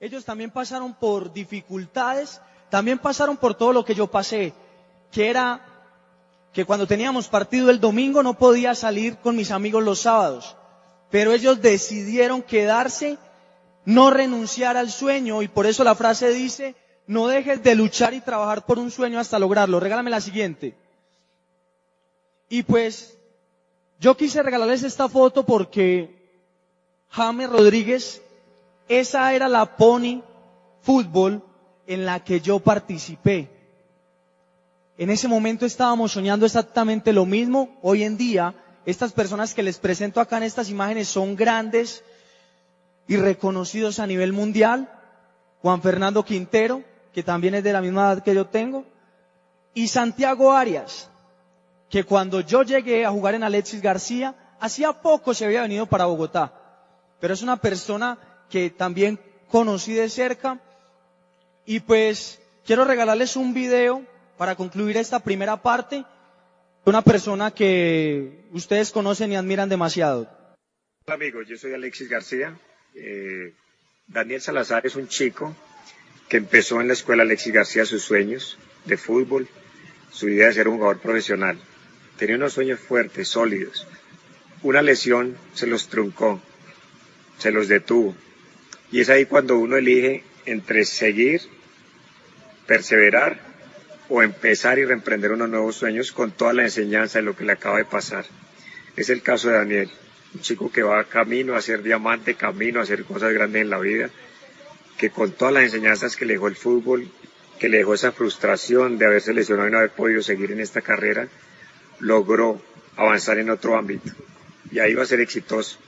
ellos también pasaron por dificultades, también pasaron por todo lo que yo pasé, que era que cuando teníamos partido el domingo no podía salir con mis amigos los sábados, pero ellos decidieron quedarse, no renunciar al sueño y por eso la frase dice, no dejes de luchar y trabajar por un sueño hasta lograrlo. Regálame la siguiente. Y pues yo quise regalarles esta foto porque James Rodríguez, esa era la pony fútbol en la que yo participé. En ese momento estábamos soñando exactamente lo mismo. Hoy en día, estas personas que les presento acá en estas imágenes son grandes y reconocidos a nivel mundial. Juan Fernando Quintero, que también es de la misma edad que yo tengo, y Santiago Arias, que cuando yo llegué a jugar en Alexis García, hacía poco se había venido para Bogotá, pero es una persona que también conocí de cerca y pues quiero regalarles un video para concluir esta primera parte de una persona que ustedes conocen y admiran demasiado. Hola amigos, yo soy Alexis García. Eh, Daniel Salazar es un chico que empezó en la escuela Alexis García sus sueños de fútbol, su idea de ser un jugador profesional. Tenía unos sueños fuertes, sólidos. Una lesión se los truncó, se los detuvo. Y es ahí cuando uno elige entre seguir, perseverar o empezar y reemprender unos nuevos sueños con toda la enseñanza de lo que le acaba de pasar. Es el caso de Daniel, un chico que va camino a ser diamante, camino a hacer cosas grandes en la vida que con todas las enseñanzas que le dejó el fútbol, que le dejó esa frustración de haberse lesionado y no haber podido seguir en esta carrera, logró avanzar en otro ámbito. Y ahí va a ser exitoso.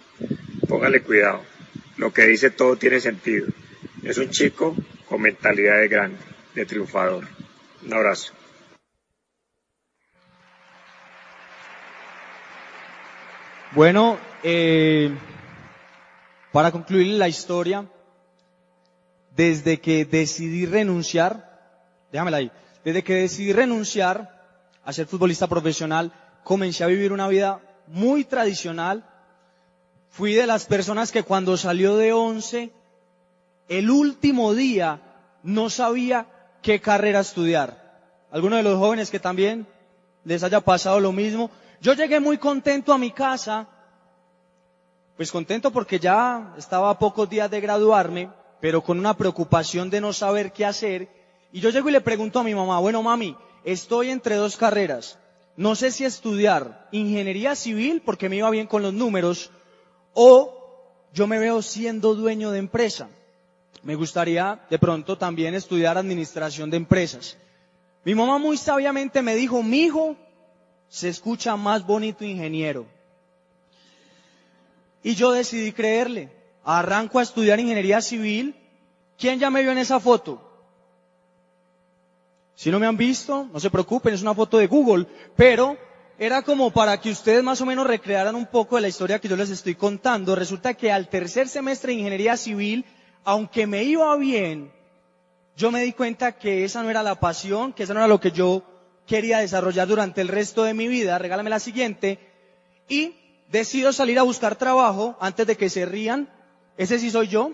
Póngale cuidado. Lo que dice todo tiene sentido. Es un chico con mentalidad de grande, de triunfador. Un abrazo. Bueno, eh, para concluir la historia, desde que decidí renunciar, déjamela ahí, desde que decidí renunciar a ser futbolista profesional, comencé a vivir una vida muy tradicional. Fui de las personas que cuando salió de once, el último día no sabía qué carrera estudiar. Algunos de los jóvenes que también les haya pasado lo mismo. Yo llegué muy contento a mi casa, pues contento porque ya estaba a pocos días de graduarme, pero con una preocupación de no saber qué hacer. Y yo llego y le pregunto a mi mamá, bueno mami, estoy entre dos carreras. No sé si estudiar ingeniería civil porque me iba bien con los números o yo me veo siendo dueño de empresa. Me gustaría de pronto también estudiar administración de empresas. Mi mamá muy sabiamente me dijo, mi hijo se escucha más bonito ingeniero. Y yo decidí creerle arranco a estudiar ingeniería civil. ¿Quién ya me vio en esa foto? Si no me han visto, no se preocupen, es una foto de Google, pero era como para que ustedes más o menos recrearan un poco de la historia que yo les estoy contando. Resulta que al tercer semestre de ingeniería civil, aunque me iba bien, yo me di cuenta que esa no era la pasión, que eso no era lo que yo quería desarrollar durante el resto de mi vida. Regálame la siguiente. Y decido salir a buscar trabajo antes de que se rían ese sí soy yo.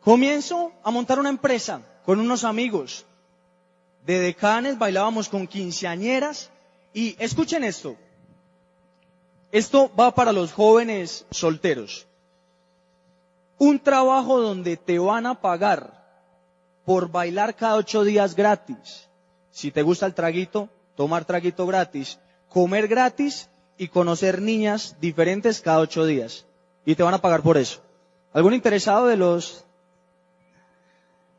Comienzo a montar una empresa con unos amigos. De decanes bailábamos con quinceañeras y escuchen esto. Esto va para los jóvenes solteros. Un trabajo donde te van a pagar por bailar cada ocho días gratis. Si te gusta el traguito, tomar traguito gratis, comer gratis y conocer niñas diferentes cada ocho días y te van a pagar por eso. ¿Algún interesado de los...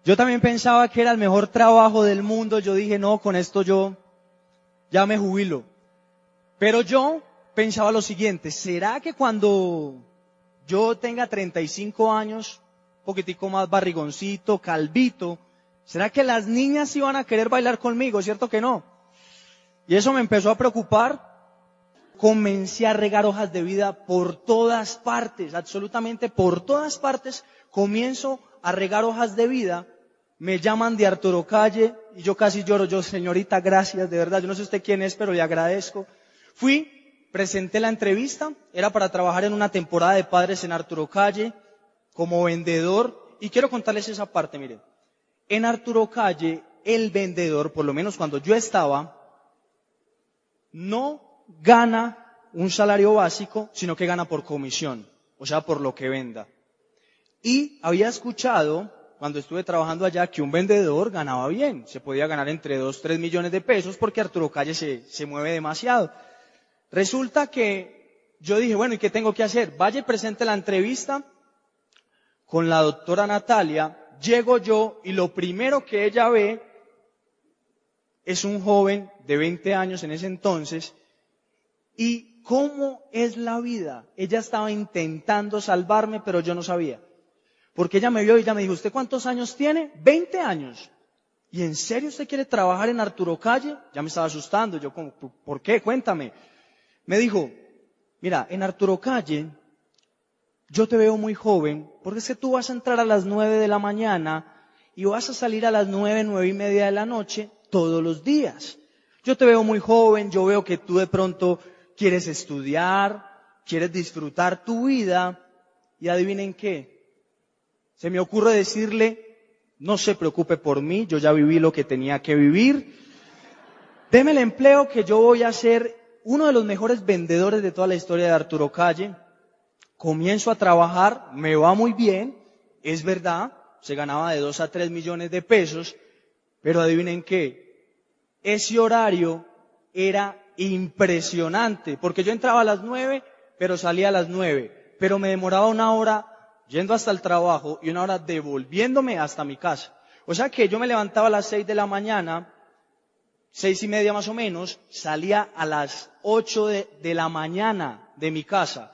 Yo también pensaba que era el mejor trabajo del mundo, yo dije, no, con esto yo ya me jubilo. Pero yo pensaba lo siguiente, ¿será que cuando yo tenga 35 años, poquitico más barrigoncito, calvito, ¿será que las niñas iban a querer bailar conmigo? ¿Cierto que no? Y eso me empezó a preocupar comencé a regar hojas de vida por todas partes, absolutamente por todas partes, comienzo a regar hojas de vida, me llaman de Arturo Calle y yo casi lloro, yo señorita, gracias, de verdad, yo no sé usted quién es, pero le agradezco. Fui, presenté la entrevista, era para trabajar en una temporada de padres en Arturo Calle, como vendedor, y quiero contarles esa parte, miren. En Arturo Calle, el vendedor, por lo menos cuando yo estaba, no gana un salario básico, sino que gana por comisión, o sea, por lo que venda. Y había escuchado, cuando estuve trabajando allá, que un vendedor ganaba bien, se podía ganar entre 2, 3 millones de pesos porque Arturo Calle se, se mueve demasiado. Resulta que yo dije, bueno, ¿y qué tengo que hacer? Vaya y presente la entrevista con la doctora Natalia, llego yo y lo primero que ella ve es un joven de 20 años en ese entonces y cómo es la vida. Ella estaba intentando salvarme, pero yo no sabía. Porque ella me vio y ella me dijo, ¿usted cuántos años tiene? 20 años. ¿Y en serio usted quiere trabajar en Arturo Calle? Ya me estaba asustando. Yo, como, ¿por qué? Cuéntame. Me dijo, mira, en Arturo Calle, yo te veo muy joven, porque es que tú vas a entrar a las 9 de la mañana y vas a salir a las 9, nueve y media de la noche todos los días. Yo te veo muy joven, yo veo que tú de pronto quieres estudiar, quieres disfrutar tu vida y adivinen qué. Se me ocurre decirle, no se preocupe por mí, yo ya viví lo que tenía que vivir. Deme el empleo que yo voy a ser uno de los mejores vendedores de toda la historia de Arturo Calle. Comienzo a trabajar, me va muy bien, es verdad, se ganaba de dos a tres millones de pesos, pero adivinen qué, ese horario era impresionante, porque yo entraba a las nueve, pero salía a las nueve, pero me demoraba una hora yendo hasta el trabajo y una hora devolviéndome hasta mi casa. O sea que yo me levantaba a las seis de la mañana, seis y media más o menos, salía a las ocho de, la mañana de mi casa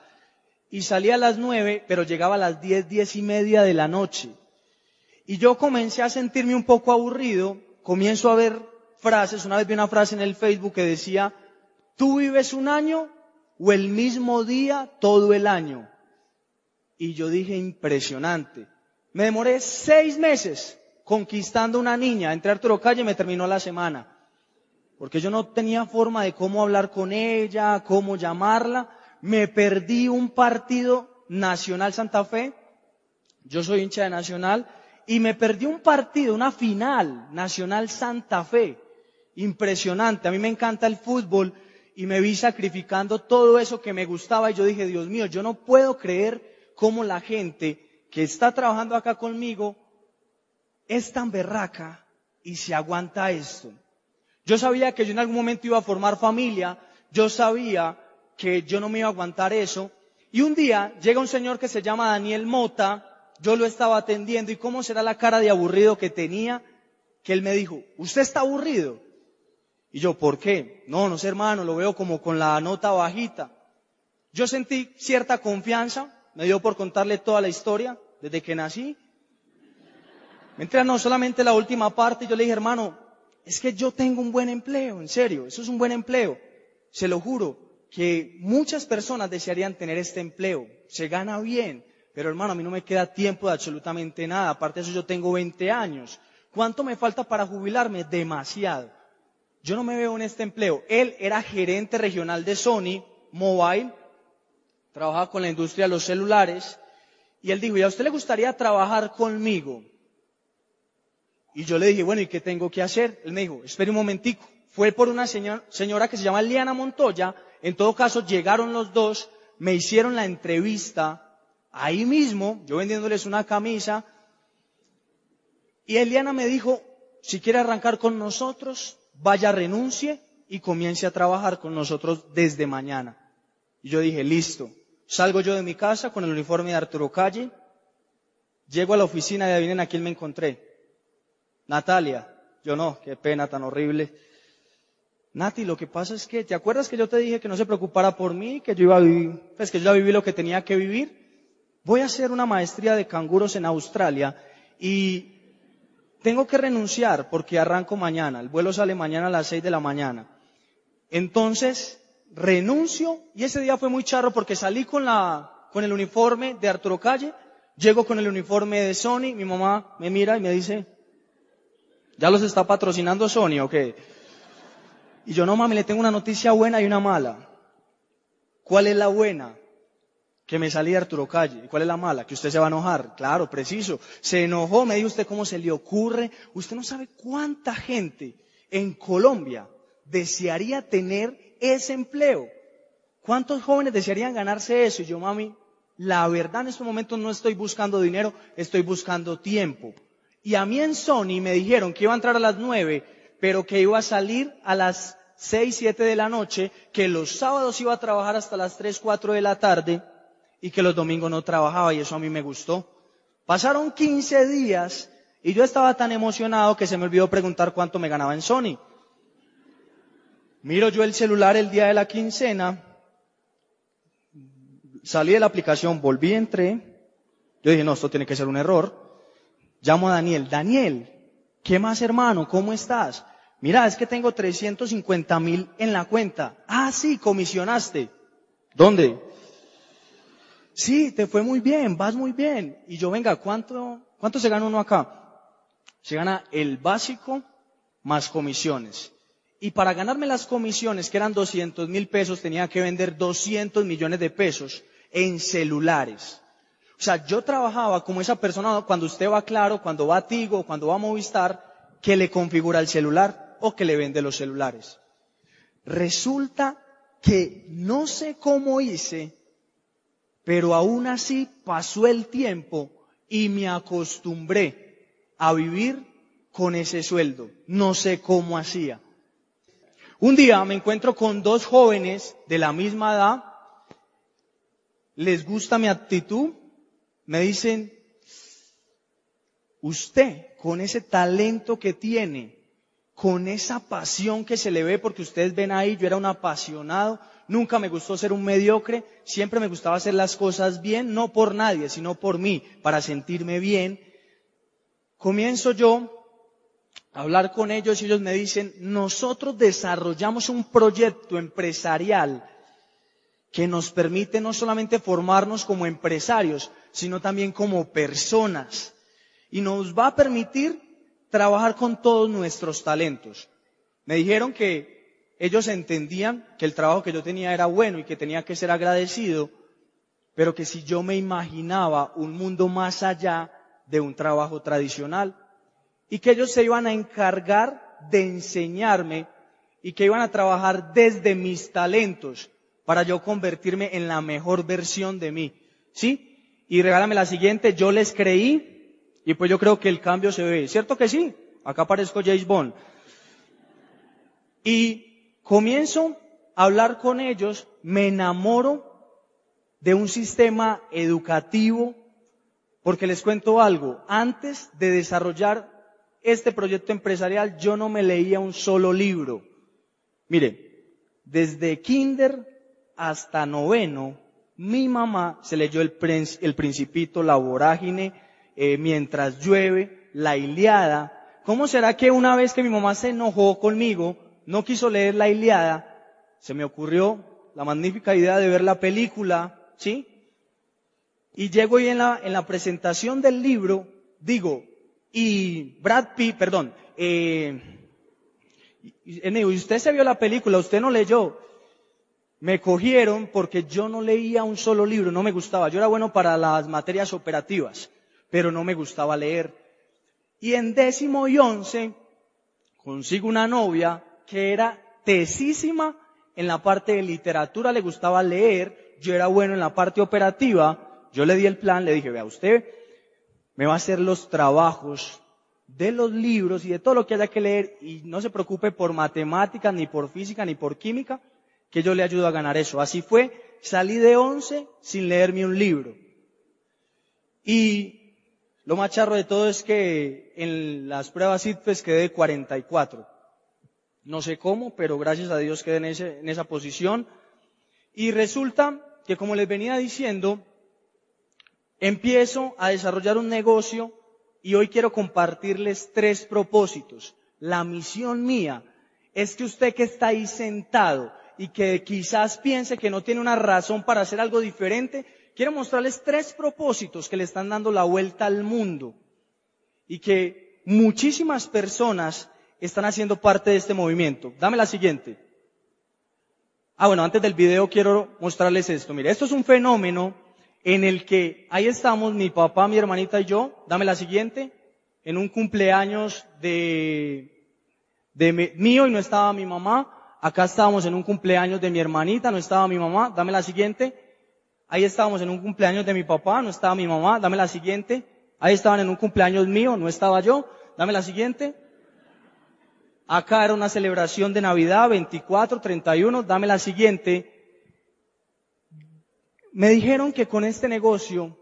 y salía a las nueve, pero llegaba a las diez, diez y media de la noche. Y yo comencé a sentirme un poco aburrido, comienzo a ver frases, una vez vi una frase en el Facebook que decía, tú vives un año o el mismo día todo el año. Y yo dije, impresionante. Me demoré seis meses conquistando una niña. Entré a Arturo Calle y me terminó la semana. Porque yo no tenía forma de cómo hablar con ella, cómo llamarla. Me perdí un partido Nacional Santa Fe. Yo soy hincha de Nacional. Y me perdí un partido, una final Nacional Santa Fe impresionante. A mí me encanta el fútbol y me vi sacrificando todo eso que me gustaba y yo dije, Dios mío, yo no puedo creer cómo la gente que está trabajando acá conmigo es tan berraca y se aguanta esto. Yo sabía que yo en algún momento iba a formar familia, yo sabía que yo no me iba a aguantar eso. Y un día llega un señor que se llama Daniel Mota, yo lo estaba atendiendo y cómo será la cara de aburrido que tenía, que él me dijo, ¿usted está aburrido? Y yo, ¿por qué? No, no sé hermano, lo veo como con la nota bajita. Yo sentí cierta confianza, me dio por contarle toda la historia desde que nací. Mientras no solamente la última parte, yo le dije, hermano, es que yo tengo un buen empleo, en serio, eso es un buen empleo. Se lo juro, que muchas personas desearían tener este empleo. Se gana bien, pero hermano, a mí no me queda tiempo de absolutamente nada. Aparte de eso, yo tengo 20 años. ¿Cuánto me falta para jubilarme? Demasiado yo no me veo en este empleo. Él era gerente regional de Sony Mobile, trabajaba con la industria de los celulares, y él dijo, ¿y a usted le gustaría trabajar conmigo? Y yo le dije, bueno, ¿y qué tengo que hacer? Él me dijo, espere un momentico. Fue por una señora que se llama Liana Montoya, en todo caso llegaron los dos, me hicieron la entrevista ahí mismo, yo vendiéndoles una camisa, y Eliana me dijo, si quiere arrancar con nosotros, vaya, renuncie y comience a trabajar con nosotros desde mañana. Y yo dije, listo. Salgo yo de mi casa con el uniforme de Arturo Calle, llego a la oficina y adivinen a quién me encontré. Natalia. Yo no, qué pena tan horrible. Nati, lo que pasa es que, ¿te acuerdas que yo te dije que no se preocupara por mí, que yo iba a vivir, pues que yo ya viví lo que tenía que vivir? Voy a hacer una maestría de canguros en Australia y tengo que renunciar porque arranco mañana, el vuelo sale mañana a las seis de la mañana. Entonces, renuncio y ese día fue muy charro porque salí con la, con el uniforme de Arturo Calle, llego con el uniforme de Sony, mi mamá me mira y me dice, ¿ya los está patrocinando Sony o qué? Y yo no mami, le tengo una noticia buena y una mala. ¿Cuál es la buena? que me salí de Arturo Calle. ¿Y cuál es la mala? Que usted se va a enojar. Claro, preciso. Se enojó, me dijo usted cómo se le ocurre. Usted no sabe cuánta gente en Colombia desearía tener ese empleo. ¿Cuántos jóvenes desearían ganarse eso? Y yo, mami, la verdad en estos momentos no estoy buscando dinero, estoy buscando tiempo. Y a mí en Sony me dijeron que iba a entrar a las nueve, pero que iba a salir a las seis, siete de la noche, que los sábados iba a trabajar hasta las tres, cuatro de la tarde y que los domingos no trabajaba y eso a mí me gustó. Pasaron 15 días y yo estaba tan emocionado que se me olvidó preguntar cuánto me ganaba en Sony. Miro yo el celular el día de la quincena, salí de la aplicación, volví, entré, yo dije, no, esto tiene que ser un error. Llamo a Daniel, Daniel, ¿qué más hermano? ¿Cómo estás? Mira, es que tengo 350 mil en la cuenta. Ah, sí, comisionaste. ¿Dónde? Sí, te fue muy bien, vas muy bien. Y yo, venga, ¿cuánto, cuánto se gana uno acá? Se gana el básico más comisiones. Y para ganarme las comisiones, que eran 200 mil pesos, tenía que vender 200 millones de pesos en celulares. O sea, yo trabajaba como esa persona cuando usted va Claro, cuando va a Tigo, cuando va a Movistar, que le configura el celular o que le vende los celulares. Resulta que no sé cómo hice, pero aún así pasó el tiempo y me acostumbré a vivir con ese sueldo. No sé cómo hacía. Un día me encuentro con dos jóvenes de la misma edad, les gusta mi actitud, me dicen, usted con ese talento que tiene, con esa pasión que se le ve, porque ustedes ven ahí, yo era un apasionado, Nunca me gustó ser un mediocre, siempre me gustaba hacer las cosas bien, no por nadie, sino por mí, para sentirme bien. Comienzo yo hablar con ellos y ellos me dicen, nosotros desarrollamos un proyecto empresarial que nos permite no solamente formarnos como empresarios, sino también como personas. Y nos va a permitir trabajar con todos nuestros talentos. Me dijeron que ellos entendían que el trabajo que yo tenía era bueno y que tenía que ser agradecido, pero que si yo me imaginaba un mundo más allá de un trabajo tradicional y que ellos se iban a encargar de enseñarme y que iban a trabajar desde mis talentos para yo convertirme en la mejor versión de mí. ¿Sí? Y regálame la siguiente, yo les creí y pues yo creo que el cambio se ve. ¿Cierto que sí? Acá aparezco James Bond. Y Comienzo a hablar con ellos, me enamoro de un sistema educativo, porque les cuento algo, antes de desarrollar este proyecto empresarial yo no me leía un solo libro. Mire, desde kinder hasta noveno, mi mamá se leyó el, principito, la vorágine, eh, mientras llueve, la Iliada. ¿Cómo será que una vez que mi mamá se enojó conmigo, no quiso leer la Iliada, se me ocurrió la magnífica idea de ver la película, ¿sí? Y llego y en la, en la presentación del libro, digo, y Brad Pitt, perdón, eh, usted se vio la película, usted no leyó. Me cogieron porque yo no leía un solo libro, no me gustaba. Yo era bueno para las materias operativas, pero no me gustaba leer. Y en décimo y once consigo una novia que era tesísima en la parte de literatura, le gustaba leer, yo era bueno en la parte operativa, yo le di el plan, le dije, vea, usted me va a hacer los trabajos de los libros y de todo lo que haya que leer y no se preocupe por matemáticas, ni por física, ni por química, que yo le ayudo a ganar eso. Así fue, salí de 11 sin leerme un libro. Y lo más charro de todo es que en las pruebas ITFES quedé de 44. No sé cómo, pero gracias a Dios quedé en, en esa posición. Y resulta que, como les venía diciendo, empiezo a desarrollar un negocio y hoy quiero compartirles tres propósitos. La misión mía es que usted que está ahí sentado y que quizás piense que no tiene una razón para hacer algo diferente, quiero mostrarles tres propósitos que le están dando la vuelta al mundo y que muchísimas personas están haciendo parte de este movimiento. Dame la siguiente. Ah, bueno, antes del video quiero mostrarles esto. Mire, esto es un fenómeno en el que ahí estamos, mi papá, mi hermanita y yo, dame la siguiente, en un cumpleaños de, de mío y no estaba mi mamá, acá estábamos en un cumpleaños de mi hermanita, no estaba mi mamá, dame la siguiente, ahí estábamos en un cumpleaños de mi papá, no estaba mi mamá, dame la siguiente, ahí estaban en un cumpleaños mío, no estaba yo, dame la siguiente, acá era una celebración de Navidad, 24, 31, dame la siguiente, me dijeron que con este negocio,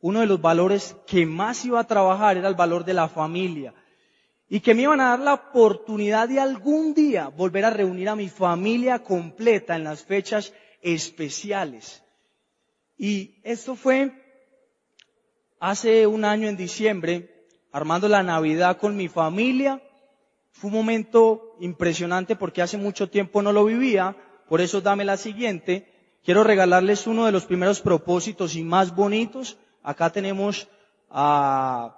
uno de los valores que más iba a trabajar era el valor de la familia. Y que me iban a dar la oportunidad de algún día volver a reunir a mi familia completa en las fechas especiales. Y esto fue hace un año en diciembre, armando la Navidad con mi familia. Fue un momento impresionante porque hace mucho tiempo no lo vivía, por eso dame la siguiente. Quiero regalarles uno de los primeros propósitos y más bonitos. Acá tenemos a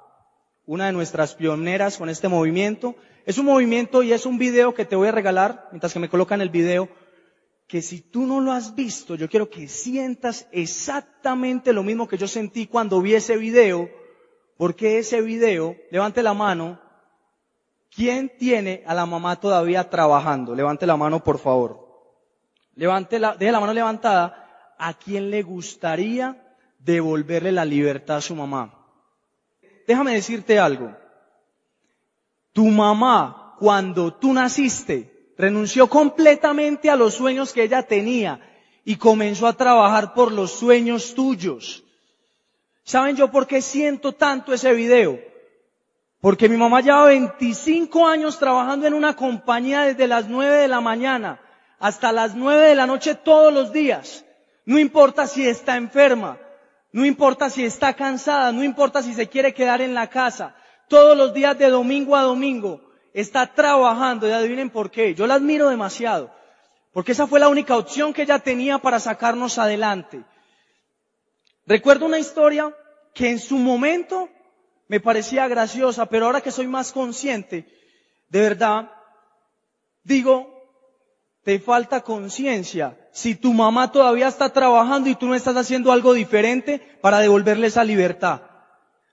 una de nuestras pioneras con este movimiento. Es un movimiento y es un video que te voy a regalar, mientras que me colocan el video, que si tú no lo has visto, yo quiero que sientas exactamente lo mismo que yo sentí cuando vi ese video, porque ese video, levante la mano, ¿quién tiene a la mamá todavía trabajando? Levante la mano, por favor. Levante la, deje la mano levantada. ¿A quién le gustaría devolverle la libertad a su mamá? Déjame decirte algo. Tu mamá, cuando tú naciste, renunció completamente a los sueños que ella tenía y comenzó a trabajar por los sueños tuyos. ¿Saben yo por qué siento tanto ese video? Porque mi mamá lleva 25 años trabajando en una compañía desde las 9 de la mañana hasta las nueve de la noche todos los días. No importa si está enferma, no importa si está cansada, no importa si se quiere quedar en la casa. Todos los días de domingo a domingo está trabajando y adivinen por qué. Yo la admiro demasiado. Porque esa fue la única opción que ella tenía para sacarnos adelante. Recuerdo una historia que en su momento me parecía graciosa, pero ahora que soy más consciente, de verdad, digo, te falta conciencia si tu mamá todavía está trabajando y tú no estás haciendo algo diferente para devolverle esa libertad.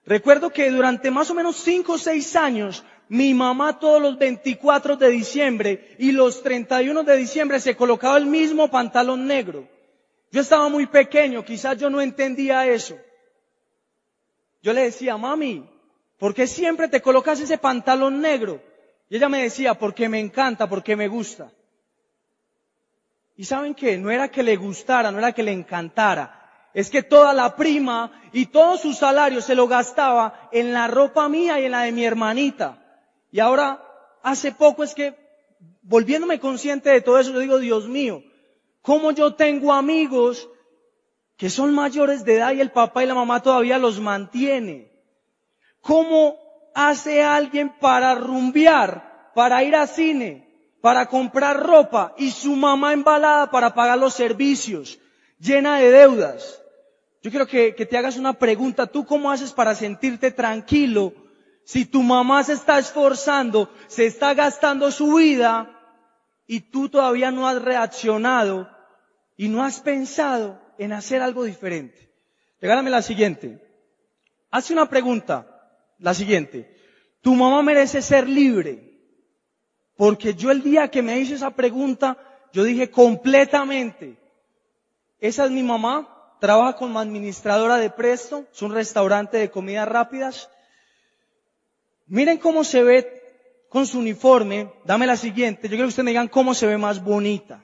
Recuerdo que durante más o menos cinco o seis años, mi mamá todos los 24 de diciembre y los 31 de diciembre se colocaba el mismo pantalón negro. Yo estaba muy pequeño, quizás yo no entendía eso. Yo le decía, mami, ¿por qué siempre te colocas ese pantalón negro? Y ella me decía, porque me encanta, porque me gusta. Y saben que no era que le gustara, no era que le encantara, es que toda la prima y todo su salario se lo gastaba en la ropa mía y en la de mi hermanita. Y ahora, hace poco es que, volviéndome consciente de todo eso, yo digo, Dios mío, ¿cómo yo tengo amigos que son mayores de edad y el papá y la mamá todavía los mantiene? ¿Cómo hace alguien para rumbear, para ir a cine, para comprar ropa y su mamá embalada para pagar los servicios, llena de deudas. Yo quiero que, que, te hagas una pregunta. ¿Tú cómo haces para sentirte tranquilo si tu mamá se está esforzando, se está gastando su vida y tú todavía no has reaccionado y no has pensado en hacer algo diferente? Regálame la siguiente. Hace una pregunta. La siguiente. ¿Tu mamá merece ser libre? Porque yo el día que me hice esa pregunta, yo dije completamente, esa es mi mamá, trabaja como administradora de Presto, es un restaurante de comidas rápidas. Miren cómo se ve con su uniforme, dame la siguiente, yo quiero que ustedes me digan cómo se ve más bonita.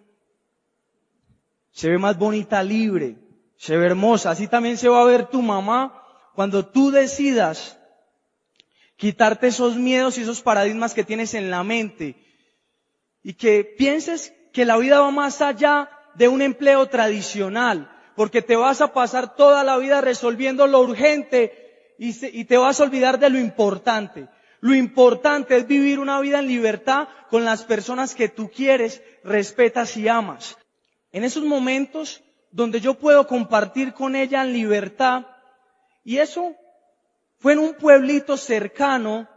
Se ve más bonita libre, se ve hermosa, así también se va a ver tu mamá cuando tú decidas quitarte esos miedos y esos paradigmas que tienes en la mente y que pienses que la vida va más allá de un empleo tradicional, porque te vas a pasar toda la vida resolviendo lo urgente y, te vas a olvidar de lo importante. Lo importante es vivir una vida en libertad con las personas que tú quieres, respetas y amas. En esos momentos donde yo puedo compartir con ella en libertad, y eso fue en un pueblito cercano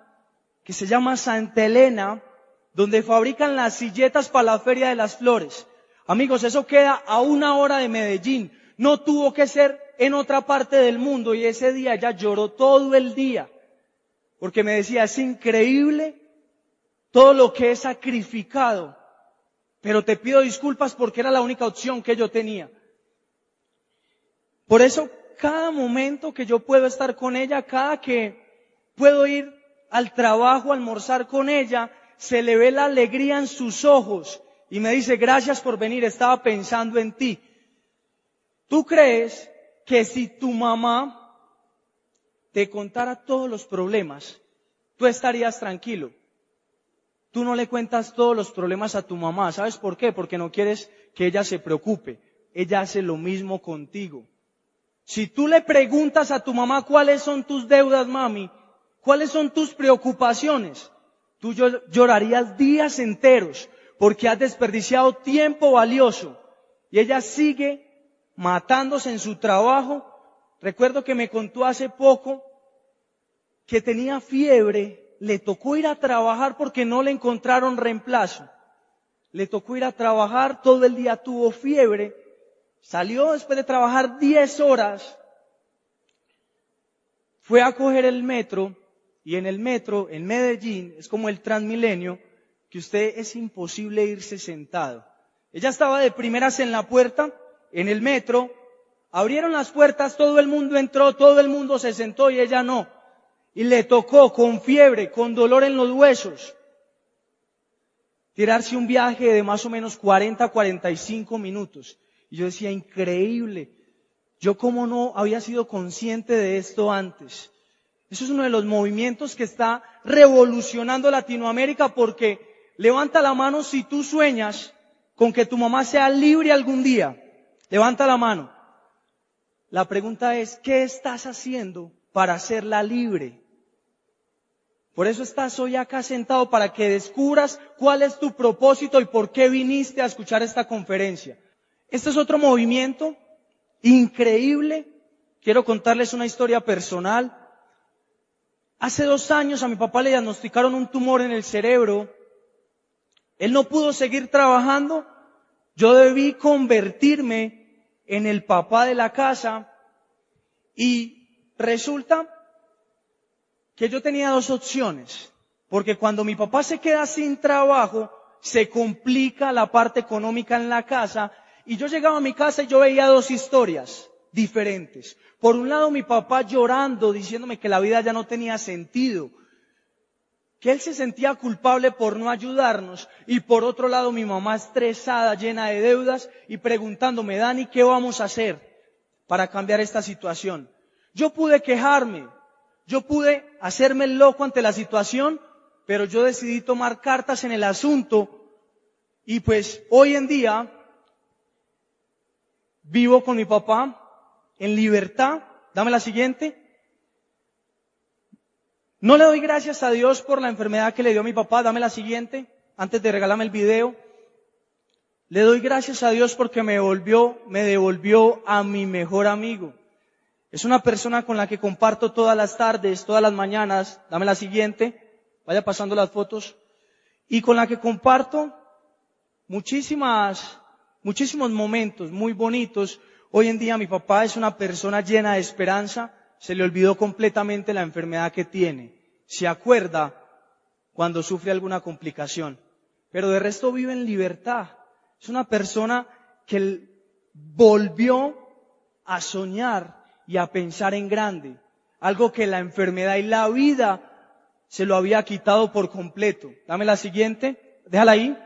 que se llama Santa Elena, donde fabrican las silletas para la Feria de las Flores. Amigos, eso queda a una hora de Medellín. No tuvo que ser en otra parte del mundo y ese día ella lloró todo el día porque me decía, es increíble todo lo que he sacrificado, pero te pido disculpas porque era la única opción que yo tenía. Por eso, cada momento que yo puedo estar con ella, cada que puedo ir al trabajo, almorzar con ella, se le ve la alegría en sus ojos y me dice, gracias por venir, estaba pensando en ti. ¿Tú crees que si tu mamá te contara todos los problemas, tú estarías tranquilo? Tú no le cuentas todos los problemas a tu mamá. ¿Sabes por qué? Porque no quieres que ella se preocupe. Ella hace lo mismo contigo. Si tú le preguntas a tu mamá cuáles son tus deudas, mami, cuáles son tus preocupaciones, tú llorarías días enteros porque has desperdiciado tiempo valioso. Y ella sigue matándose en su trabajo. Recuerdo que me contó hace poco que tenía fiebre, le tocó ir a trabajar porque no le encontraron reemplazo. Le tocó ir a trabajar, todo el día tuvo fiebre, salió después de trabajar 10 horas, fue a coger el metro y en el metro, en Medellín, es como el Transmilenio, que usted es imposible irse sentado. Ella estaba de primeras en la puerta, en el metro, abrieron las puertas, todo el mundo entró, todo el mundo se sentó y ella no. Y le tocó con fiebre, con dolor en los huesos, tirarse un viaje de más o menos 40, 45 minutos. Y yo decía, increíble. Yo como no había sido consciente de esto antes. Eso es uno de los movimientos que está revolucionando Latinoamérica porque levanta la mano si tú sueñas con que tu mamá sea libre algún día. Levanta la mano. La pregunta es, ¿qué estás haciendo para hacerla libre? Por eso estás hoy acá sentado para que descubras cuál es tu propósito y por qué viniste a escuchar esta conferencia. Este es otro movimiento increíble. Quiero contarles una historia personal. Hace dos años a mi papá le diagnosticaron un tumor en el cerebro. Él no pudo seguir trabajando. Yo debí convertirme en el papá de la casa y resulta que yo tenía dos opciones, porque cuando mi papá se queda sin trabajo, se complica la parte económica en la casa y yo llegaba a mi casa y yo veía dos historias diferentes. Por un lado mi papá llorando, diciéndome que la vida ya no tenía sentido, que él se sentía culpable por no ayudarnos y por otro lado mi mamá estresada, llena de deudas y preguntándome, Dani, ¿qué vamos a hacer para cambiar esta situación? Yo pude quejarme, yo pude hacerme loco ante la situación, pero yo decidí tomar cartas en el asunto y pues hoy en día vivo con mi papá en libertad. Dame la siguiente. No le doy gracias a Dios por la enfermedad que le dio a mi papá. Dame la siguiente, antes de regalarme el video. Le doy gracias a Dios porque me devolvió, me devolvió a mi mejor amigo. Es una persona con la que comparto todas las tardes, todas las mañanas. Dame la siguiente. Vaya pasando las fotos. Y con la que comparto muchísimas, muchísimos momentos muy bonitos. Hoy en día mi papá es una persona llena de esperanza se le olvidó completamente la enfermedad que tiene. Se acuerda cuando sufre alguna complicación. Pero de resto vive en libertad. Es una persona que volvió a soñar y a pensar en grande. Algo que la enfermedad y la vida se lo había quitado por completo. Dame la siguiente. Déjala ahí.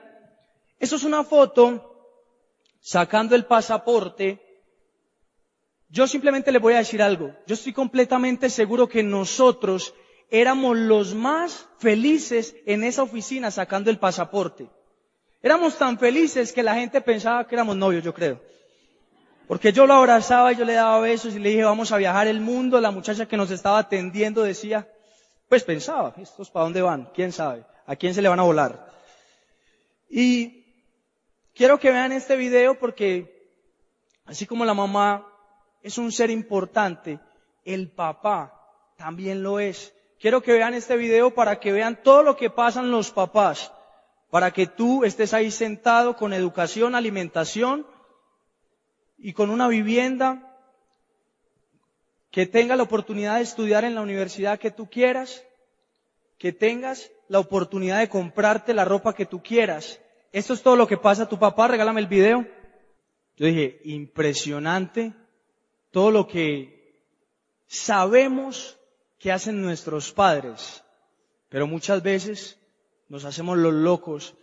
Eso es una foto sacando el pasaporte yo simplemente le voy a decir algo. Yo estoy completamente seguro que nosotros éramos los más felices en esa oficina sacando el pasaporte. Éramos tan felices que la gente pensaba que éramos novios, yo creo. Porque yo lo abrazaba y yo le daba besos y le dije, vamos a viajar el mundo. La muchacha que nos estaba atendiendo decía, pues pensaba, ¿estos para dónde van? ¿Quién sabe? ¿A quién se le van a volar? Y quiero que vean este video porque así como la mamá es un ser importante, el papá también lo es. Quiero que vean este video para que vean todo lo que pasan los papás, para que tú estés ahí sentado con educación, alimentación y con una vivienda que tengas la oportunidad de estudiar en la universidad que tú quieras, que tengas la oportunidad de comprarte la ropa que tú quieras. Esto es todo lo que pasa a tu papá, regálame el video. Yo dije, impresionante todo lo que sabemos que hacen nuestros padres, pero muchas veces nos hacemos los locos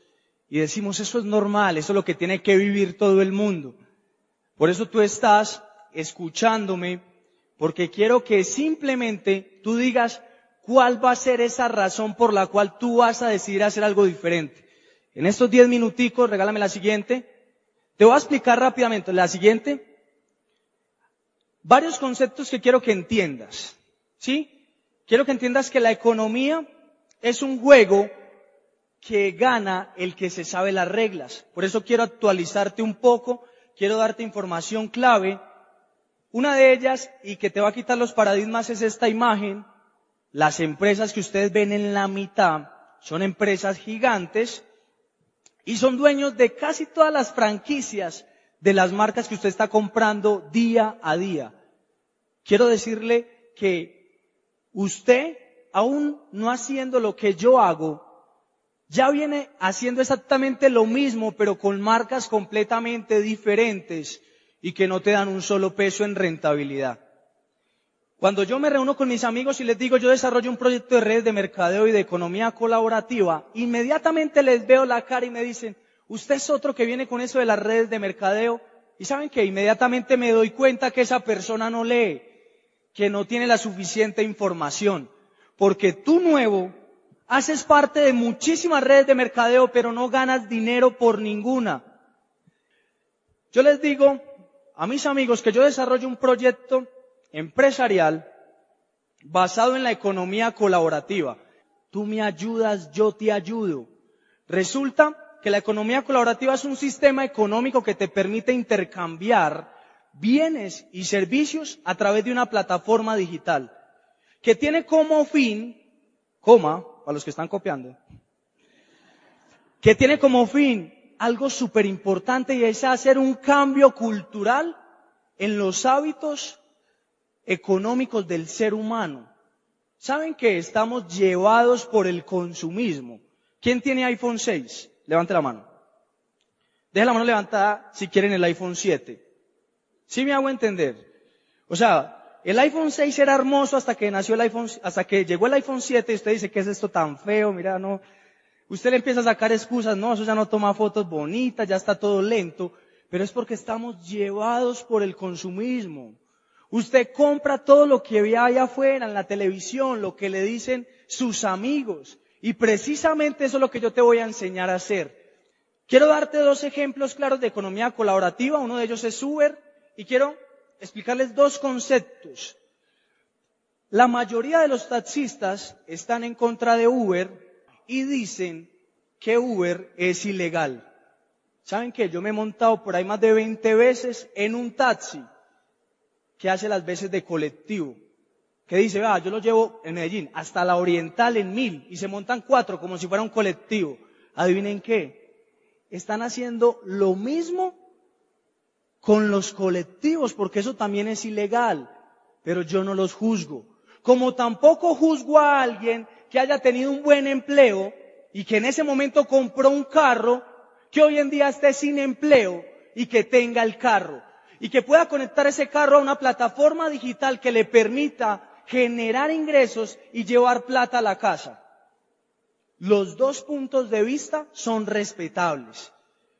y decimos, eso es normal, eso es lo que tiene que vivir todo el mundo. Por eso tú estás escuchándome, porque quiero que simplemente tú digas cuál va a ser esa razón por la cual tú vas a decidir hacer algo diferente. En estos diez minuticos, regálame la siguiente. Te voy a explicar rápidamente la siguiente. Varios conceptos que quiero que entiendas. ¿Sí? Quiero que entiendas que la economía es un juego que gana el que se sabe las reglas. Por eso quiero actualizarte un poco, quiero darte información clave. Una de ellas, y que te va a quitar los paradigmas, es esta imagen. Las empresas que ustedes ven en la mitad son empresas gigantes y son dueños de casi todas las franquicias de las marcas que usted está comprando día a día. Quiero decirle que usted, aún no haciendo lo que yo hago, ya viene haciendo exactamente lo mismo, pero con marcas completamente diferentes y que no te dan un solo peso en rentabilidad. Cuando yo me reúno con mis amigos y les digo yo desarrollo un proyecto de redes de mercadeo y de economía colaborativa, inmediatamente les veo la cara y me dicen, usted es otro que viene con eso de las redes de mercadeo. Y saben que inmediatamente me doy cuenta que esa persona no lee, que no tiene la suficiente información. Porque tú nuevo haces parte de muchísimas redes de mercadeo, pero no ganas dinero por ninguna. Yo les digo a mis amigos que yo desarrollo un proyecto empresarial basado en la economía colaborativa. Tú me ayudas, yo te ayudo. Resulta que la economía colaborativa es un sistema económico que te permite intercambiar bienes y servicios a través de una plataforma digital, que tiene como fin, coma, para los que están copiando, que tiene como fin algo súper importante y es hacer un cambio cultural en los hábitos económicos del ser humano. ¿Saben que estamos llevados por el consumismo? ¿Quién tiene iPhone 6? Levante la mano. Deje la mano levantada si quieren el iPhone 7. ¿Sí me hago entender? O sea, el iPhone 6 era hermoso hasta que nació el iPhone, hasta que llegó el iPhone 7 y usted dice, ¿qué es esto tan feo? Mira, no. Usted le empieza a sacar excusas, no, eso ya no toma fotos bonitas, ya está todo lento. Pero es porque estamos llevados por el consumismo. Usted compra todo lo que ve allá afuera, en la televisión, lo que le dicen sus amigos. Y precisamente eso es lo que yo te voy a enseñar a hacer. Quiero darte dos ejemplos claros de economía colaborativa. Uno de ellos es Uber. Y quiero explicarles dos conceptos. La mayoría de los taxistas están en contra de Uber y dicen que Uber es ilegal. ¿Saben qué? Yo me he montado por ahí más de 20 veces en un taxi que hace las veces de colectivo. Que dice, va, yo lo llevo en Medellín hasta la Oriental en mil y se montan cuatro como si fuera un colectivo. Adivinen qué. Están haciendo lo mismo con los colectivos, porque eso también es ilegal, pero yo no los juzgo. Como tampoco juzgo a alguien que haya tenido un buen empleo y que en ese momento compró un carro, que hoy en día esté sin empleo y que tenga el carro y que pueda conectar ese carro a una plataforma digital que le permita generar ingresos y llevar plata a la casa. Los dos puntos de vista son respetables.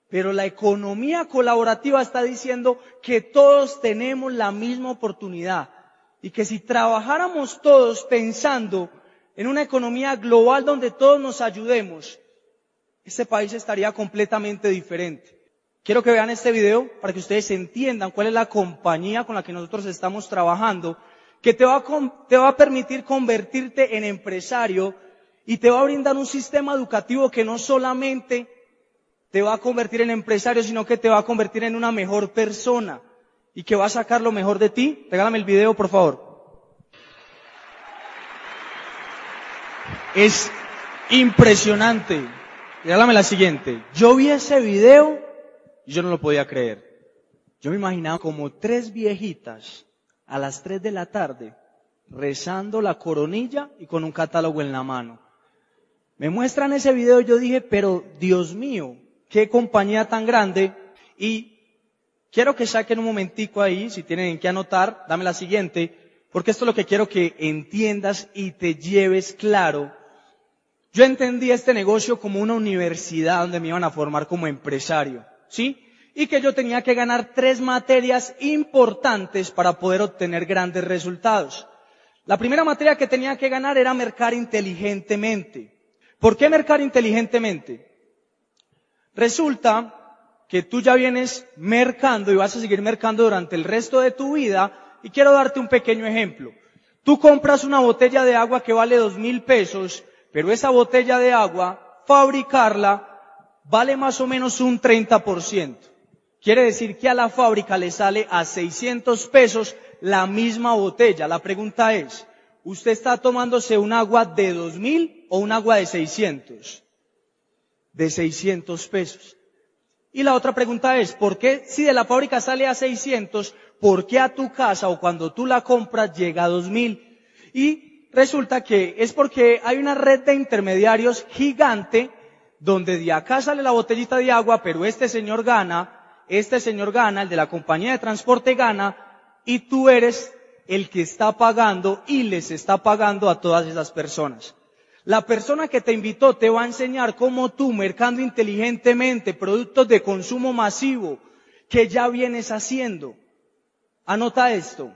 Pero la economía colaborativa está diciendo que todos tenemos la misma oportunidad y que si trabajáramos todos pensando en una economía global donde todos nos ayudemos, este país estaría completamente diferente. Quiero que vean este video para que ustedes entiendan cuál es la compañía con la que nosotros estamos trabajando, que te va, a, te va a permitir convertirte en empresario y te va a brindar un sistema educativo que no solamente te va a convertir en empresario, sino que te va a convertir en una mejor persona y que va a sacar lo mejor de ti. Regálame el video, por favor. Es impresionante. Regálame la siguiente. Yo vi ese video yo no lo podía creer. Yo me imaginaba como tres viejitas a las 3 de la tarde, rezando la coronilla y con un catálogo en la mano. Me muestran ese video yo dije, pero Dios mío, qué compañía tan grande. Y quiero que saquen un momentico ahí, si tienen que anotar, dame la siguiente, porque esto es lo que quiero que entiendas y te lleves claro. Yo entendí este negocio como una universidad donde me iban a formar como empresario, ¿sí? Y que yo tenía que ganar tres materias importantes para poder obtener grandes resultados. La primera materia que tenía que ganar era mercar inteligentemente. ¿Por qué mercar inteligentemente? Resulta que tú ya vienes mercando y vas a seguir mercando durante el resto de tu vida y quiero darte un pequeño ejemplo. Tú compras una botella de agua que vale dos mil pesos, pero esa botella de agua, fabricarla, vale más o menos un 30%. Quiere decir que a la fábrica le sale a 600 pesos la misma botella. La pregunta es, ¿usted está tomándose un agua de 2000 o un agua de 600? De 600 pesos. Y la otra pregunta es, ¿por qué si de la fábrica sale a 600, por qué a tu casa o cuando tú la compras llega a 2000? Y resulta que es porque hay una red de intermediarios gigante donde de acá sale la botellita de agua, pero este señor gana, este señor gana, el de la compañía de transporte gana, y tú eres el que está pagando y les está pagando a todas esas personas. La persona que te invitó te va a enseñar cómo tú, mercando inteligentemente productos de consumo masivo que ya vienes haciendo. Anota esto.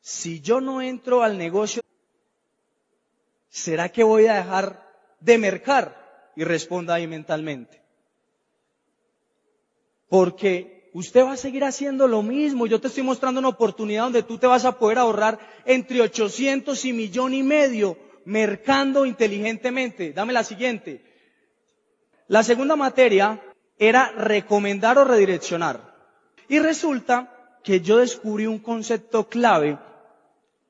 Si yo no entro al negocio, ¿será que voy a dejar de mercar? Y responda ahí mentalmente. Porque usted va a seguir haciendo lo mismo. Yo te estoy mostrando una oportunidad donde tú te vas a poder ahorrar entre 800 y millón y medio mercando inteligentemente. Dame la siguiente. La segunda materia era recomendar o redireccionar. Y resulta que yo descubrí un concepto clave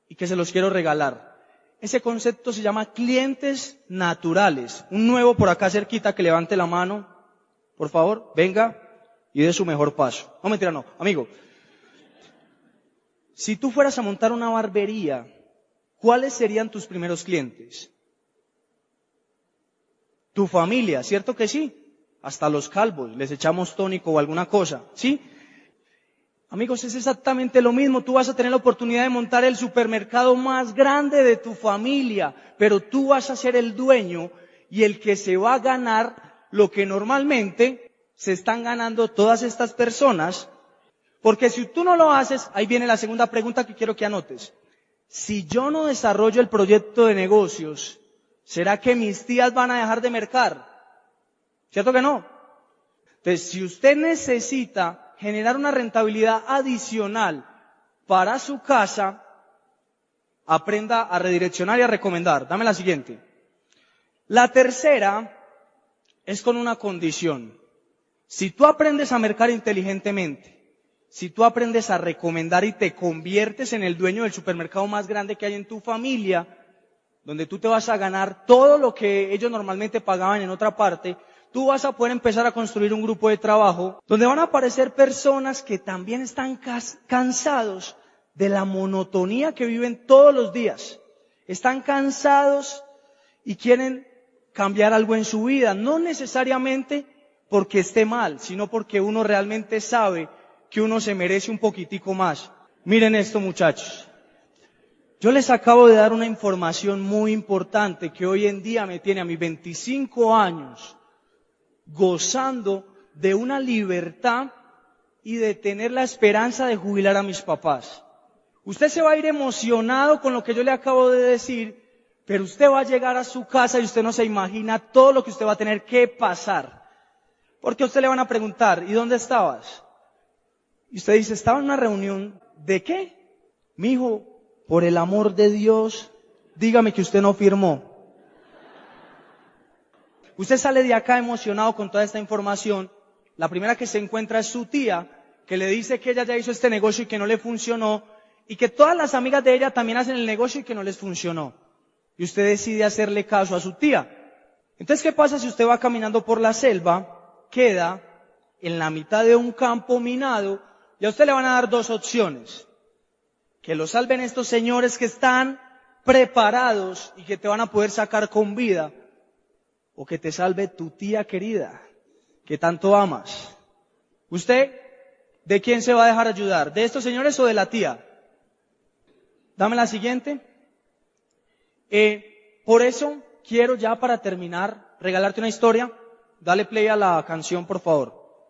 y que se los quiero regalar. Ese concepto se llama clientes naturales. Un nuevo por acá cerquita que levante la mano. Por favor, venga y dé su mejor paso. No mentira, no. Amigo, si tú fueras a montar una barbería, ¿cuáles serían tus primeros clientes? Tu familia, ¿cierto que sí? Hasta los calvos, les echamos tónico o alguna cosa, ¿sí? Amigos, es exactamente lo mismo. Tú vas a tener la oportunidad de montar el supermercado más grande de tu familia, pero tú vas a ser el dueño y el que se va a ganar lo que normalmente se están ganando todas estas personas, porque si tú no lo haces, ahí viene la segunda pregunta que quiero que anotes. Si yo no desarrollo el proyecto de negocios, ¿será que mis tías van a dejar de mercar? ¿Cierto que no? Entonces, si usted necesita generar una rentabilidad adicional para su casa, aprenda a redireccionar y a recomendar. Dame la siguiente. La tercera es con una condición. Si tú aprendes a mercar inteligentemente, si tú aprendes a recomendar y te conviertes en el dueño del supermercado más grande que hay en tu familia, donde tú te vas a ganar todo lo que ellos normalmente pagaban en otra parte, tú vas a poder empezar a construir un grupo de trabajo donde van a aparecer personas que también están cansados de la monotonía que viven todos los días. Están cansados y quieren cambiar algo en su vida, no necesariamente porque esté mal, sino porque uno realmente sabe que uno se merece un poquitico más. Miren esto muchachos. Yo les acabo de dar una información muy importante que hoy en día me tiene a mis 25 años gozando de una libertad y de tener la esperanza de jubilar a mis papás. Usted se va a ir emocionado con lo que yo le acabo de decir, pero usted va a llegar a su casa y usted no se imagina todo lo que usted va a tener que pasar porque usted le van a preguntar, ¿y dónde estabas? Y usted dice, estaba en una reunión, ¿de qué? Mi hijo, por el amor de Dios, dígame que usted no firmó. Usted sale de acá emocionado con toda esta información. La primera que se encuentra es su tía, que le dice que ella ya hizo este negocio y que no le funcionó, y que todas las amigas de ella también hacen el negocio y que no les funcionó. Y usted decide hacerle caso a su tía. Entonces, ¿qué pasa si usted va caminando por la selva queda en la mitad de un campo minado y a usted le van a dar dos opciones. que lo salven estos señores que están preparados y que te van a poder sacar con vida, o que te salve tu tía querida, que tanto amas. ¿Usted de quién se va a dejar ayudar? ¿De estos señores o de la tía? Dame la siguiente. Eh, por eso quiero ya para terminar regalarte una historia. Dale play a la canción, por favor,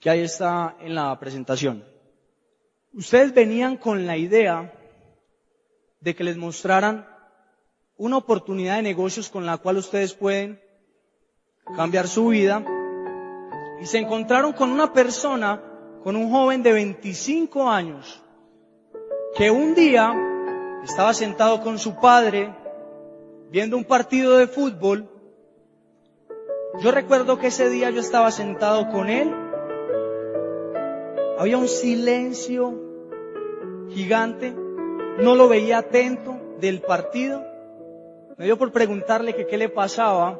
que ahí está en la presentación. Ustedes venían con la idea de que les mostraran una oportunidad de negocios con la cual ustedes pueden cambiar su vida y se encontraron con una persona, con un joven de 25 años, que un día estaba sentado con su padre viendo un partido de fútbol. Yo recuerdo que ese día yo estaba sentado con él. Había un silencio gigante. No lo veía atento del partido. Me dio por preguntarle que qué le pasaba.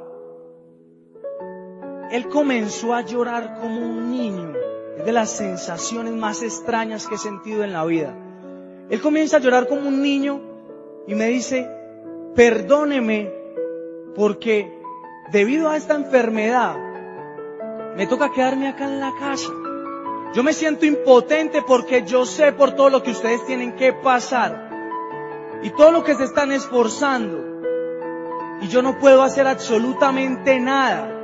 Él comenzó a llorar como un niño. Es de las sensaciones más extrañas que he sentido en la vida. Él comienza a llorar como un niño y me dice, perdóneme porque debido a esta enfermedad me toca quedarme acá en la casa. Yo me siento impotente porque yo sé por todo lo que ustedes tienen que pasar y todo lo que se están esforzando y yo no puedo hacer absolutamente nada.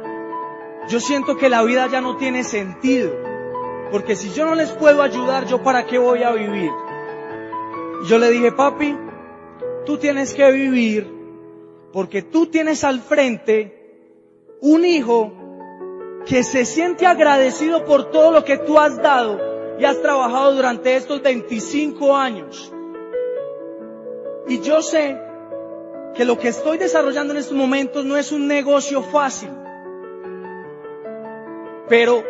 Yo siento que la vida ya no tiene sentido porque si yo no les puedo ayudar, yo para qué voy a vivir. Y yo le dije, papi, tú tienes que vivir porque tú tienes al frente un hijo que se siente agradecido por todo lo que tú has dado y has trabajado durante estos 25 años. Y yo sé que lo que estoy desarrollando en estos momentos no es un negocio fácil, pero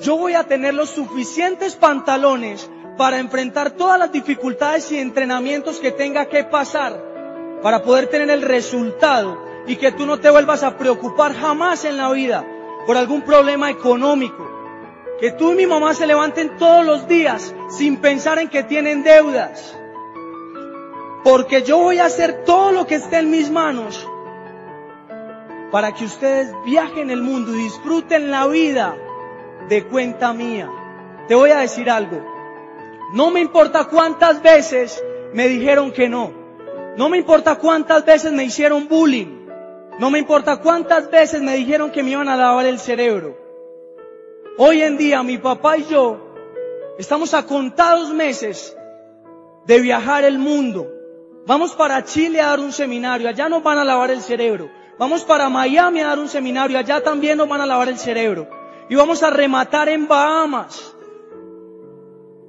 yo voy a tener los suficientes pantalones para enfrentar todas las dificultades y entrenamientos que tenga que pasar para poder tener el resultado y que tú no te vuelvas a preocupar jamás en la vida por algún problema económico. Que tú y mi mamá se levanten todos los días sin pensar en que tienen deudas. Porque yo voy a hacer todo lo que esté en mis manos para que ustedes viajen el mundo y disfruten la vida de cuenta mía. Te voy a decir algo. No me importa cuántas veces me dijeron que no. No me importa cuántas veces me hicieron bullying. No me importa cuántas veces me dijeron que me iban a lavar el cerebro. Hoy en día mi papá y yo estamos a contados meses de viajar el mundo. Vamos para Chile a dar un seminario, allá nos van a lavar el cerebro. Vamos para Miami a dar un seminario, allá también nos van a lavar el cerebro. Y vamos a rematar en Bahamas.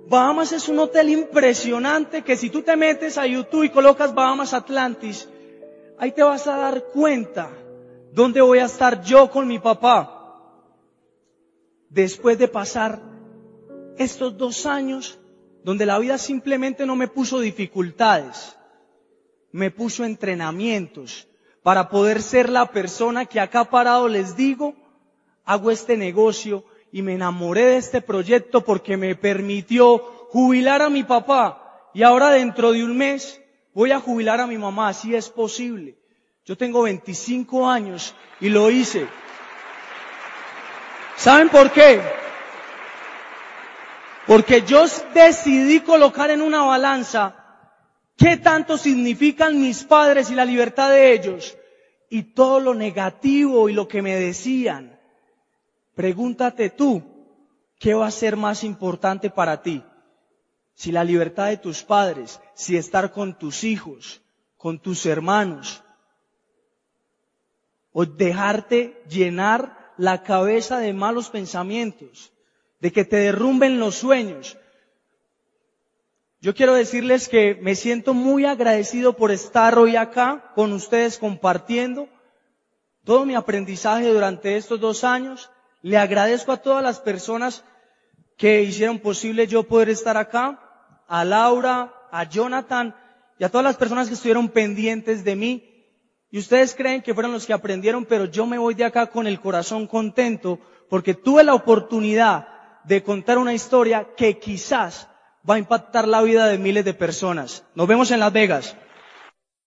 Bahamas es un hotel impresionante que si tú te metes a YouTube y colocas Bahamas Atlantis, ahí te vas a dar cuenta dónde voy a estar yo con mi papá. Después de pasar estos dos años donde la vida simplemente no me puso dificultades, me puso entrenamientos para poder ser la persona que acá parado les digo, hago este negocio y me enamoré de este proyecto porque me permitió jubilar a mi papá y ahora dentro de un mes voy a jubilar a mi mamá, si es posible. Yo tengo 25 años y lo hice. ¿Saben por qué? Porque yo decidí colocar en una balanza qué tanto significan mis padres y la libertad de ellos y todo lo negativo y lo que me decían. Pregúntate tú, ¿qué va a ser más importante para ti? Si la libertad de tus padres, si estar con tus hijos, con tus hermanos, o dejarte llenar la cabeza de malos pensamientos, de que te derrumben los sueños. Yo quiero decirles que me siento muy agradecido por estar hoy acá con ustedes compartiendo todo mi aprendizaje durante estos dos años le agradezco a todas las personas que hicieron posible yo poder estar acá, a Laura, a Jonathan y a todas las personas que estuvieron pendientes de mí. Y ustedes creen que fueron los que aprendieron, pero yo me voy de acá con el corazón contento porque tuve la oportunidad de contar una historia que quizás va a impactar la vida de miles de personas. Nos vemos en Las Vegas.